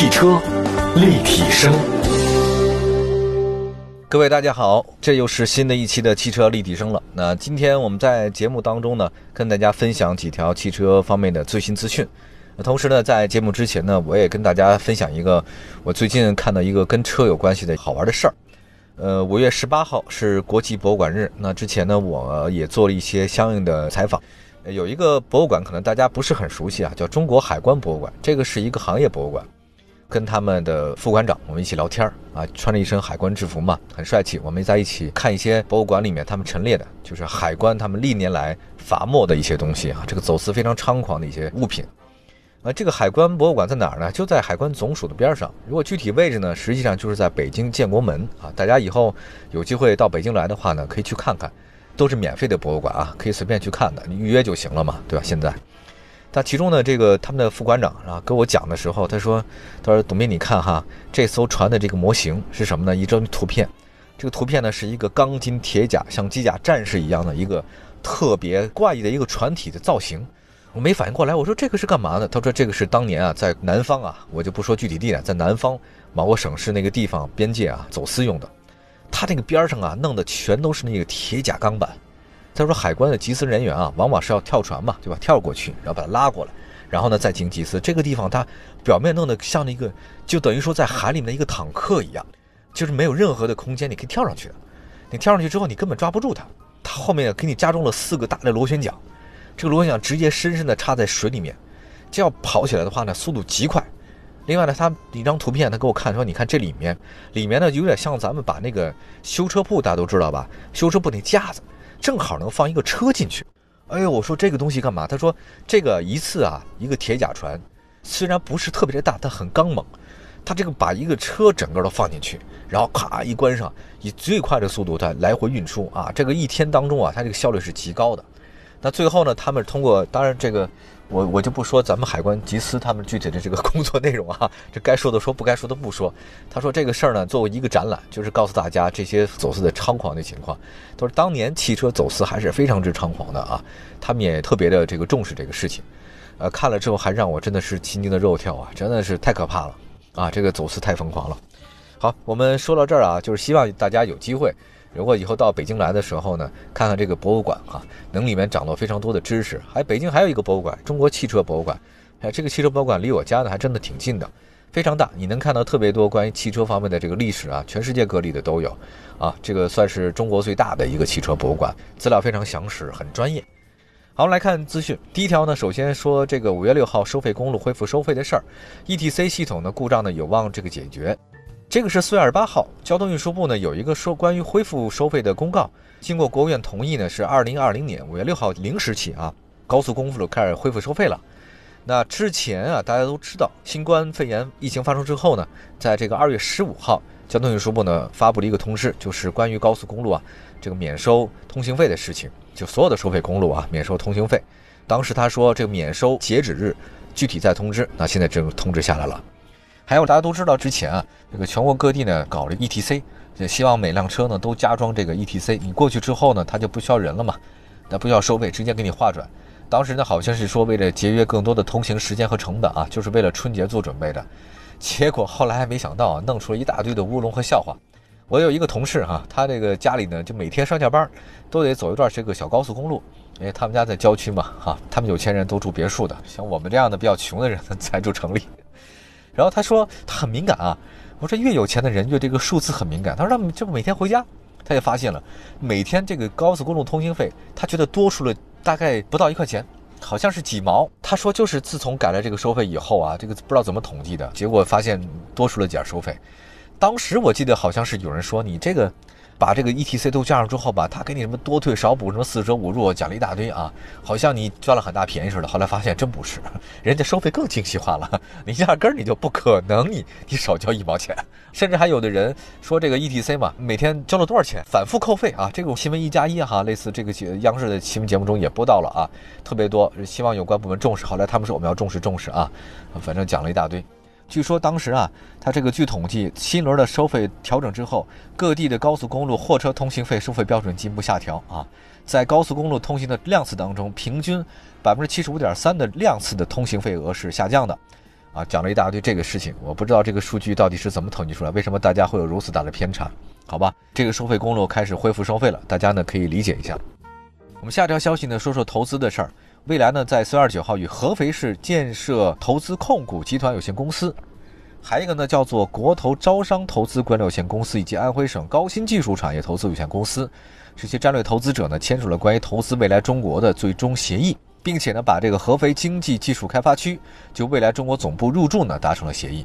汽车立体声，各位大家好，这又是新的一期的汽车立体声了。那今天我们在节目当中呢，跟大家分享几条汽车方面的最新资讯。同时呢，在节目之前呢，我也跟大家分享一个我最近看到一个跟车有关系的好玩的事儿。呃，五月十八号是国际博物馆日，那之前呢，我也做了一些相应的采访。有一个博物馆，可能大家不是很熟悉啊，叫中国海关博物馆。这个是一个行业博物馆，跟他们的副馆长我们一起聊天啊，穿着一身海关制服嘛，很帅气。我们在一起看一些博物馆里面他们陈列的，就是海关他们历年来罚没的一些东西啊，这个走私非常猖狂的一些物品。啊，这个海关博物馆在哪儿呢？就在海关总署的边上。如果具体位置呢，实际上就是在北京建国门啊。大家以后有机会到北京来的话呢，可以去看看。都是免费的博物馆啊，可以随便去看的，你预约就行了嘛，对吧？现在，但其中呢，这个他们的副馆长啊，跟我讲的时候，他说：“他说董斌，你看哈，这艘船的这个模型是什么呢？一张图片，这个图片呢是一个钢筋铁甲，像机甲战士一样的一个特别怪异的一个船体的造型。我没反应过来，我说这个是干嘛的？他说这个是当年啊，在南方啊，我就不说具体地点，在南方某个省市那个地方边界啊，走私用的。”他那个边上啊，弄的全都是那个铁甲钢板。他说，海关的缉私人员啊，往往是要跳船嘛，对吧？跳过去，然后把它拉过来，然后呢再进行缉私。这个地方它表面弄得像那个，就等于说在海里面的一个坦克一样，就是没有任何的空间，你可以跳上去的。你跳上去之后，你根本抓不住它。它后面给你加装了四个大的螺旋桨，这个螺旋桨直接深深的插在水里面，这要跑起来的话呢，速度极快。另外呢，他一张图片，他给我看说，你看这里面，里面呢有点像咱们把那个修车铺，大家都知道吧？修车铺那架子，正好能放一个车进去。哎呦，我说这个东西干嘛？他说这个一次啊，一个铁甲船，虽然不是特别的大，但很刚猛。他这个把一个车整个都放进去，然后咔一关上，以最快的速度它来回运输啊。这个一天当中啊，它这个效率是极高的。那最后呢，他们通过，当然这个。我我就不说咱们海关缉私他们具体的这个 工作内容啊，这该说的说，不该说的不说。他说这个事儿呢，作为一个展览，就是告诉大家这些走私的猖狂的情况。他说当年汽车走私还是非常之猖狂的啊，他们也特别的这个重视这个事情。呃，看了之后还让我真的是心惊的肉跳啊，真的是太可怕了啊，这个走私太疯狂了。好，我们说到这儿啊，就是希望大家有机会。如果以后到北京来的时候呢，看看这个博物馆哈，能里面掌握非常多的知识。还北京还有一个博物馆，中国汽车博物馆。哎，这个汽车博物馆离我家呢还真的挺近的，非常大，你能看到特别多关于汽车方面的这个历史啊，全世界各地的都有。啊，这个算是中国最大的一个汽车博物馆，资料非常详实，很专业。好，我们来看资讯。第一条呢，首先说这个五月六号收费公路恢复收费的事儿，ETC 系统的故障呢有望这个解决。这个是四月二十八号，交通运输部呢有一个说关于恢复收费的公告，经过国务院同意呢，是二零二零年五月六号零时起啊，高速公路开始恢复收费了。那之前啊，大家都知道，新冠肺炎疫情发生之后呢，在这个二月十五号，交通运输部呢发布了一个通知，就是关于高速公路啊这个免收通行费的事情，就所有的收费公路啊免收通行费。当时他说这个免收截止日具体再通知，那现在这个通知下来了。还有大家都知道，之前啊，这个全国各地呢搞了 ETC，就希望每辆车呢都加装这个 ETC。你过去之后呢，它就不需要人了嘛，那不需要收费，直接给你划转。当时呢，好像是说为了节约更多的通行时间和成本啊，就是为了春节做准备的。结果后来还没想到啊，弄出了一大堆的乌龙和笑话。我有一个同事哈，他这个家里呢，就每天上下班都得走一段这个小高速公路，因为他们家在郊区嘛，哈，他们有钱人都住别墅的，像我们这样的比较穷的人才住城里。然后他说他很敏感啊，我说越有钱的人越这个数字很敏感。他说他就每天回家，他就发现了每天这个高速公路通行费，他觉得多出了大概不到一块钱，好像是几毛。他说就是自从改了这个收费以后啊，这个不知道怎么统计的结果，发现多出了点收费。当时我记得好像是有人说你这个。把这个 ETC 都加上之后吧，他给你什么多退少补，什么四舍五入讲了一大堆啊，好像你赚了很大便宜似的。后来发现真不是，人家收费更精细化了，你压根儿你就不可能你你少交一毛钱。甚至还有的人说这个 ETC 嘛，每天交了多少钱，反复扣费啊。这个新闻一加一哈，类似这个节央视的新闻节目中也播到了啊，特别多，希望有关部门重视。后来他们说我们要重视重视啊，反正讲了一大堆。据说当时啊，他这个据统计，新轮的收费调整之后，各地的高速公路货车通行费收费标准进一步下调啊。在高速公路通行的量次当中，平均百分之七十五点三的量次的通行费额是下降的，啊，讲了一大堆这个事情，我不知道这个数据到底是怎么统计出来，为什么大家会有如此大的偏差？好吧，这个收费公路开始恢复收费了，大家呢可以理解一下。我们下条消息呢，说说投资的事儿。未来呢，在四月二十九号与合肥市建设投资控股集团有限公司，还有一个呢叫做国投招商投资管理有限公司以及安徽省高新技术产业投资有限公司这些战略投资者呢，签署了关于投资未来中国的最终协议，并且呢，把这个合肥经济技术开发区就未来中国总部入驻呢达成了协议。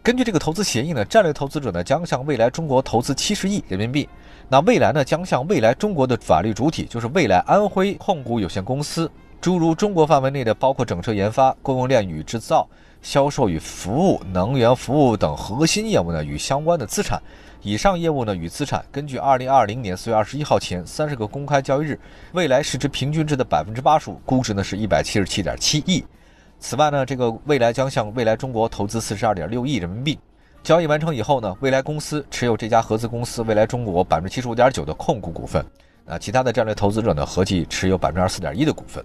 根据这个投资协议呢，战略投资者呢将向未来中国投资七十亿人民币。那未来呢，将向未来中国的法律主体，就是未来安徽控股有限公司，诸如中国范围内的包括整车研发、供应链与制造、销售与服务、能源服务等核心业务呢与相关的资产，以上业务呢与资产，根据二零二零年四月二十一号前三十个公开交易日未来市值平均值的百分之八十五，估值呢是一百七十七点七亿。此外呢，这个未来将向未来中国投资四十二点六亿人民币。交易完成以后呢，未来公司持有这家合资公司未来中国百分之七十五点九的控股股份，那其他的战略投资者呢，合计持有百分之二十四点一的股份，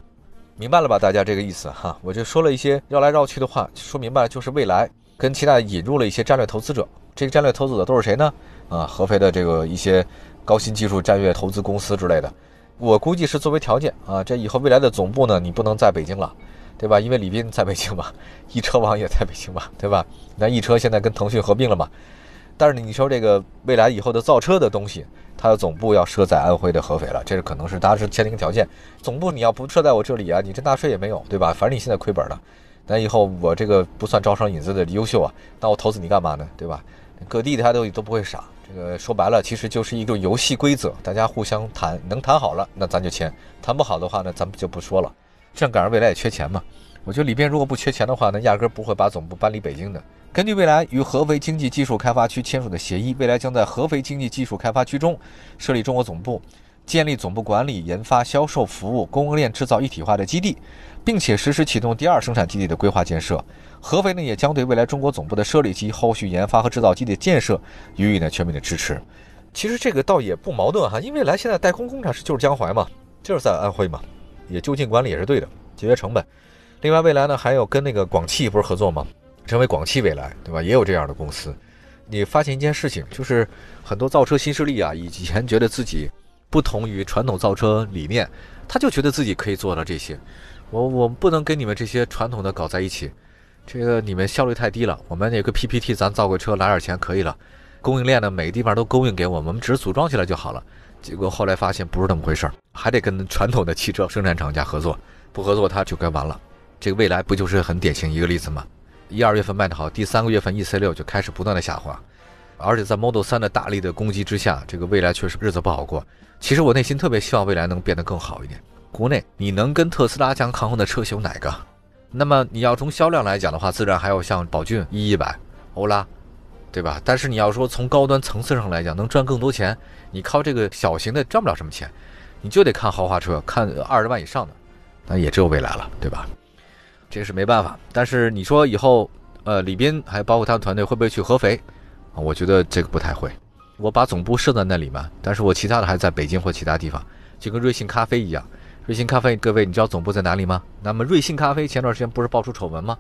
明白了吧？大家这个意思哈，我就说了一些绕来绕去的话，说明白就是未来跟其他引入了一些战略投资者，这个战略投资者都是谁呢？啊，合肥的这个一些高新技术战略投资公司之类的，我估计是作为条件啊，这以后未来的总部呢，你不能在北京了。对吧？因为李斌在北京嘛，易车网也在北京嘛，对吧？那易车现在跟腾讯合并了嘛，但是你说这个未来以后的造车的东西，它的总部要设在安徽的合肥了，这是可能是大家是签订条件。总部你要不设在我这里啊，你这纳税也没有，对吧？反正你现在亏本了，那以后我这个不算招商引资的优秀啊，那我投资你干嘛呢？对吧？各地大家都都不会傻，这个说白了，其实就是一个游戏规则，大家互相谈，能谈好了，那咱就签；谈不好的话呢，咱们就不说了。这样赶上未来也缺钱嘛？我觉得里边如果不缺钱的话，那压根不会把总部搬离北京的。根据未来与合肥经济技术开发区签署的协议，未来将在合肥经济技术开发区中设立中国总部，建立总部管理、研发、销售、服务、供应链、制造一体化的基地，并且实施启动第二生产基地的规划建设。合肥呢，也将对未来中国总部的设立及后续研发和制造基地建设予以呢全面的支持。其实这个倒也不矛盾哈，因为来现在代工工厂是就是江淮嘛，就是在安徽嘛。也就近管理也是对的，节约成本。另外，未来呢还有跟那个广汽不是合作吗？成为广汽未来，对吧？也有这样的公司。你发现一件事情，就是很多造车新势力啊，以前觉得自己不同于传统造车理念，他就觉得自己可以做到这些。我我们不能跟你们这些传统的搞在一起，这个你们效率太低了。我们有个 PPT，咱造个车拿点钱可以了。供应链呢，每个地方都供应给我们，我们只是组装起来就好了。结果后来发现不是那么回事儿，还得跟传统的汽车生产厂家合作，不合作它就该完了。这个未来不就是很典型一个例子吗？一二月份卖得好，第三个月份 E C 六就开始不断的下滑，而且在 Model 三的大力的攻击之下，这个未来确实日子不好过。其实我内心特别希望未来能变得更好一点。国内你能跟特斯拉相抗衡的车型哪个？那么你要从销量来讲的话，自然还有像宝骏、一一百、欧拉。对吧？但是你要说从高端层次上来讲，能赚更多钱，你靠这个小型的赚不了什么钱，你就得看豪华车，看二十万以上的，那也只有未来了，对吧？这是没办法。但是你说以后，呃，李斌还包括他的团队会不会去合肥？啊，我觉得这个不太会。我把总部设在那里嘛，但是我其他的还在北京或其他地方，就跟瑞幸咖啡一样。瑞幸咖啡，各位你知道总部在哪里吗？那么瑞幸咖啡前段时间不是爆出丑闻吗？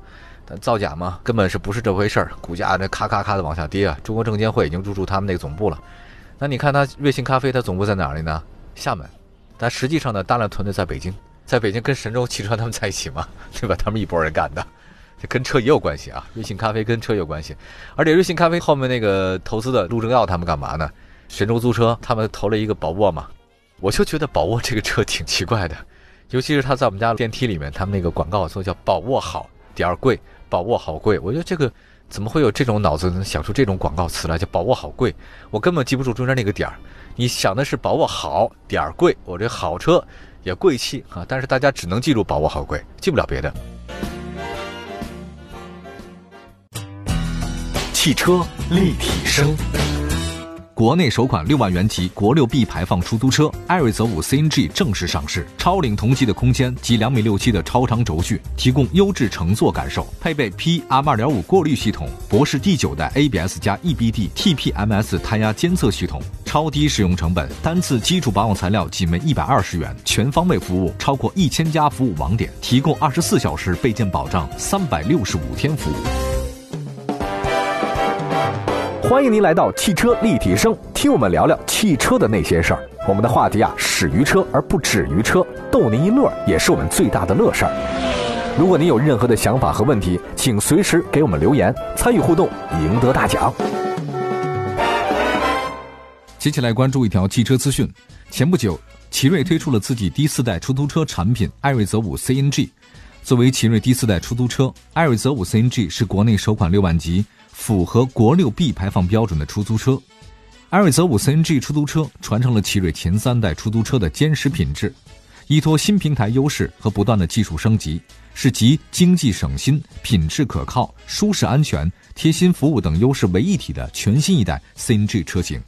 造假吗？根本是不是这回事儿？股价那咔咔咔的往下跌啊！中国证监会已经入驻他们那个总部了。那你看他瑞幸咖啡，它总部在哪里呢？厦门。但实际上呢，大量团队在北京，在北京跟神州汽车他们在一起嘛，对吧？他们一拨人干的，这跟车也有关系啊。瑞幸咖啡跟车有关系，而且瑞幸咖啡后面那个投资的陆正耀他们干嘛呢？神州租车他们投了一个宝沃嘛。我就觉得宝沃这个车挺奇怪的，尤其是他在我们家电梯里面，他们那个广告说叫宝沃好点儿贵。宝沃好贵，我觉得这个怎么会有这种脑子能想出这种广告词来？叫宝沃好贵，我根本记不住中间那个点儿。你想的是宝沃好点儿贵，我这好车也贵气啊，但是大家只能记住宝沃好贵，记不了别的。汽车立体声。国内首款六万元级国六 B 排放出租车艾瑞泽五 CNG 正式上市。超领同级的空间及两米六七的超长轴距，提供优质乘坐感受。配备 PM 二点五过滤系统，博世第九代 ABS 加 EBD TPMS 胎压监测系统，超低使用成本，单次基础保养材料仅为一百二十元，全方位服务超过一千家服务网点，提供二十四小时备件保障，三百六十五天服务。欢迎您来到汽车立体声，听我们聊聊汽车的那些事儿。我们的话题啊，始于车而不止于车，逗您一乐也是我们最大的乐事儿。如果您有任何的想法和问题，请随时给我们留言，参与互动，赢得大奖。接下来关注一条汽车资讯：前不久，奇瑞推出了自己第四代出租车产品艾瑞泽五 CNG。作为奇瑞第四代出租车，艾瑞泽五 CNG 是国内首款六万级。符合国六 B 排放标准的出租车，艾瑞泽五 CNG 出租车传承了奇瑞前三代出租车的坚实品质，依托新平台优势和不断的技术升级，是集经济省心、品质可靠、舒适安全、贴心服务等优势为一体的全新一代 CNG 车型。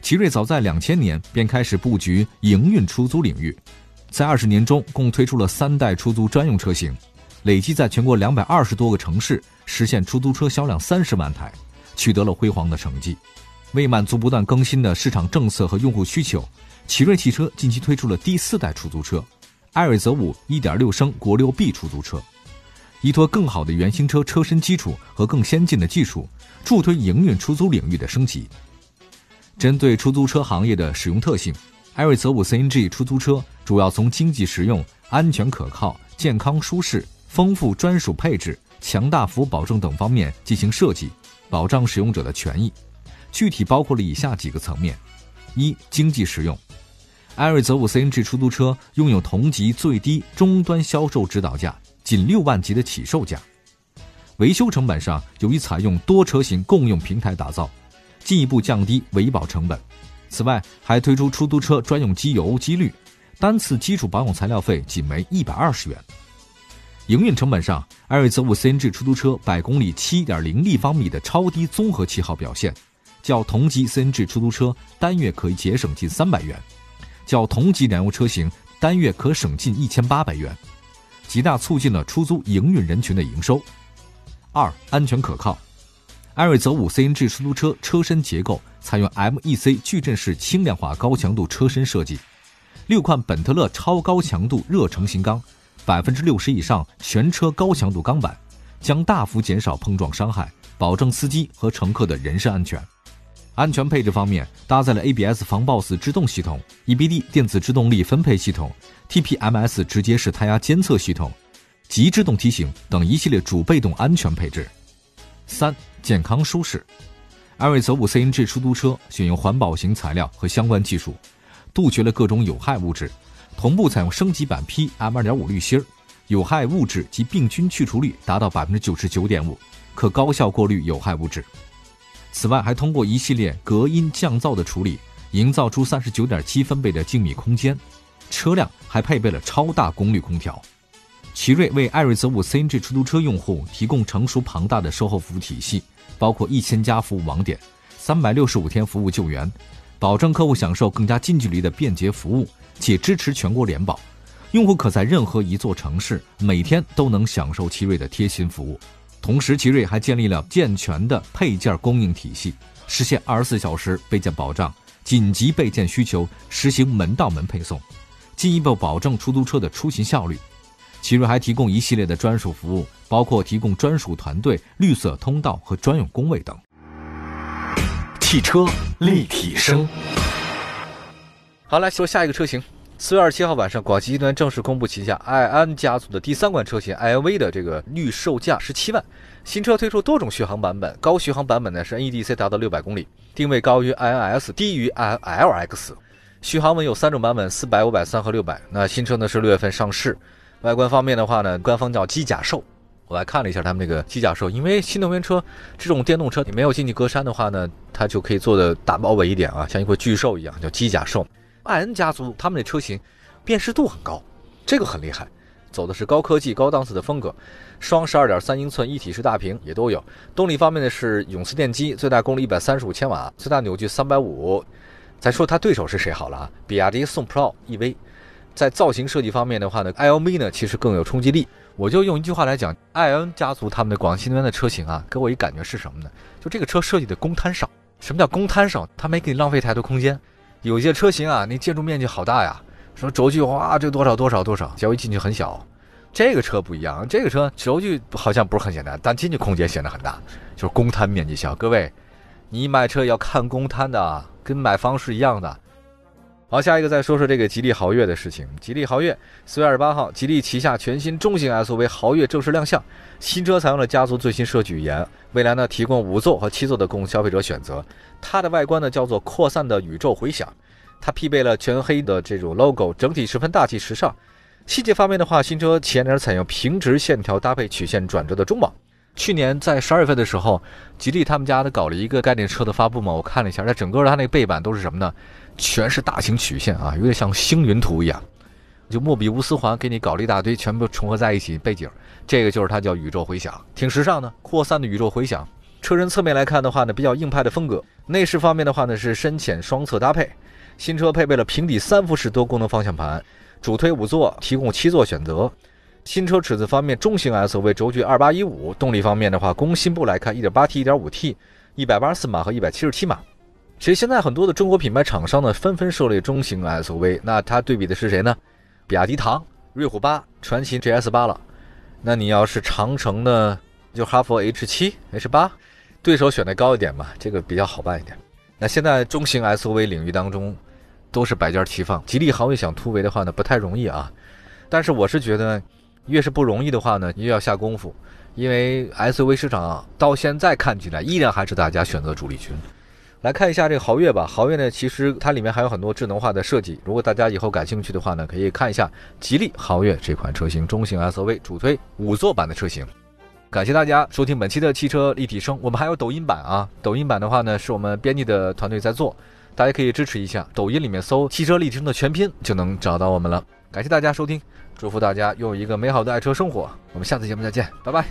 奇瑞早在两千年便开始布局营运出租领域，在二十年中共推出了三代出租专用车型。累计在全国两百二十多个城市实现出租车销量三十万台，取得了辉煌的成绩。为满足不断更新的市场政策和用户需求，奇瑞汽车近期推出了第四代出租车——艾瑞泽五1.6升国六 B 出租车，依托更好的原型车车身基础和更先进的技术，助推营运出租领域的升级。针对出租车行业的使用特性，艾瑞泽五 CNG 出租车主要从经济实用、安全可靠、健康舒适。丰富专属配置、强大服务保证等方面进行设计，保障使用者的权益。具体包括了以下几个层面：一、经济实用。艾瑞泽五 CNG 出租车拥有同级最低终端销售指导价，仅六万级的起售价。维修成本上，由于采用多车型共用平台打造，进一步降低维保成本。此外，还推出出租车专用机油机滤，单次基础保养材料费仅为一百二十元。营运成本上，艾瑞泽五 CNG 出租车百公里七点零立方米的超低综合气耗表现，较同级 CNG 出租车单月可以节省近三百元，较同级燃油车型单月可省近一千八百元，极大促进了出租营运人群的营收。二、安全可靠，艾瑞泽五 CNG 出租车车身结构采用 MEC 矩阵式轻量化高强度车身设计，六块本特勒超高强度热成型钢。百分之六十以上全车高强度钢板，将大幅减少碰撞伤害，保证司机和乘客的人身安全。安全配置方面，搭载了 ABS 防抱死制动系统、EBD 电子制动力分配系统、TPMS 直接式胎压监测系统、及制动提醒等一系列主被动安全配置。三、健康舒适。艾瑞泽五 CNG 出租车选用环保型材料和相关技术，杜绝了各种有害物质。同步采用升级版 PM 二点五滤芯，有害物质及病菌去除率达到百分之九十九点五，可高效过滤有害物质。此外，还通过一系列隔音降噪的处理，营造出三十九点七分贝的静谧空间。车辆还配备了超大功率空调。奇瑞为艾瑞泽五 CNG 出租车用户提供成熟庞大的售后服务体系，包括一千家服务网点，三百六十五天服务救援，保证客户享受更加近距离的便捷服务。且支持全国联保，用户可在任何一座城市每天都能享受奇瑞的贴心服务。同时，奇瑞还建立了健全的配件供应体系，实现二十四小时备件保障，紧急备件需求实行门到门配送，进一步保证出租车的出行效率。奇瑞还提供一系列的专属服务，包括提供专属团队、绿色通道和专用工位等。汽车立体声。好，来说下一个车型。四月二十七号晚上，广汽集团正式公布旗下爱安家族的第三款车型 iNV 的这个预售价十七万。新车推出多种续航版本，高续航版本呢是 NEDC 达到六百公里，定位高于 iNS，低于 iLX。续航文有三种版本：四百、五百、三和六百。那新车呢是六月份上市。外观方面的话呢，官方叫机甲兽。我还看了一下他们那个机甲兽，因为新能源车这种电动车，你没有进气格栅的话呢，它就可以做的大包围一点啊，像一块巨兽一样，叫机甲兽。艾恩家族他们的车型辨识度很高，这个很厉害。走的是高科技、高档次的风格。双十二点三英寸一体式大屏也都有。动力方面呢是永磁电机，最大功率一百三十五千瓦，最大扭矩三百五。咱说它对手是谁好了啊？比亚迪宋 Pro EV。在造型设计方面的话呢，iOmi 呢其实更有冲击力。我就用一句话来讲，艾恩家族他们的广汽新能源的车型啊，给我一感觉是什么呢？就这个车设计的公摊少。什么叫公摊少？它没给你浪费太多空间。有些车型啊，那建筑面积好大呀，说轴距哇，这多少多少多少，结果一进去很小。这个车不一样，这个车轴距好像不是很简单，但进去空间显得很大，就是公摊面积小。各位，你买车要看公摊的，跟买房是一样的。好，下一个再说说这个吉利豪越的事情。吉利豪越四月二十八号，吉利旗下全新中型 SUV 豪越正式亮相。新车采用了家族最新设计语言，未来呢提供五座和七座的供消费者选择。它的外观呢叫做扩散的宇宙回响，它配备了全黑的这种 logo，整体十分大气时尚。细节方面的话，新车前脸采用平直线条搭配曲线转折的中网。去年在十二月份的时候，吉利他们家的搞了一个概念车的发布嘛，我看了一下，它整个它那个背板都是什么呢？全是大型曲线啊，有点像星云图一样，就莫比乌斯环给你搞了一大堆，全部重合在一起背景，这个就是它叫宇宙回响，挺时尚的，扩散的宇宙回响。车身侧面来看的话呢，比较硬派的风格。内饰方面的话呢，是深浅双侧搭配。新车配备了平底三辐式多功能方向盘，主推五座，提供七座选择。新车尺寸方面，中型 SUV 轴距二八一五。动力方面的话，工信部来看，一点八 T、一点五 T，一百八十四码和一百七十七码。其实现在很多的中国品牌厂商呢，纷纷涉猎中型 SUV。那它对比的是谁呢？比亚迪唐、瑞虎八、传祺 GS 八了。那你要是长城的，就哈弗 H 七、H 八，对手选的高一点嘛，这个比较好办一点。那现在中型 SUV 领域当中，都是百家齐放。吉利豪越想突围的话呢，不太容易啊。但是我是觉得。越是不容易的话呢，越要下功夫，因为 SUV 市场到现在看起来依然还是大家选择主力军。来看一下这个豪越吧，豪越呢，其实它里面还有很多智能化的设计。如果大家以后感兴趣的话呢，可以看一下吉利豪越这款车型，中型 SUV 主推五座版的车型。感谢大家收听本期的汽车立体声，我们还有抖音版啊，抖音版的话呢，是我们编辑的团队在做，大家可以支持一下，抖音里面搜“汽车立体声”的全拼就能找到我们了。感谢大家收听，祝福大家拥有一个美好的爱车生活。我们下次节目再见，拜拜。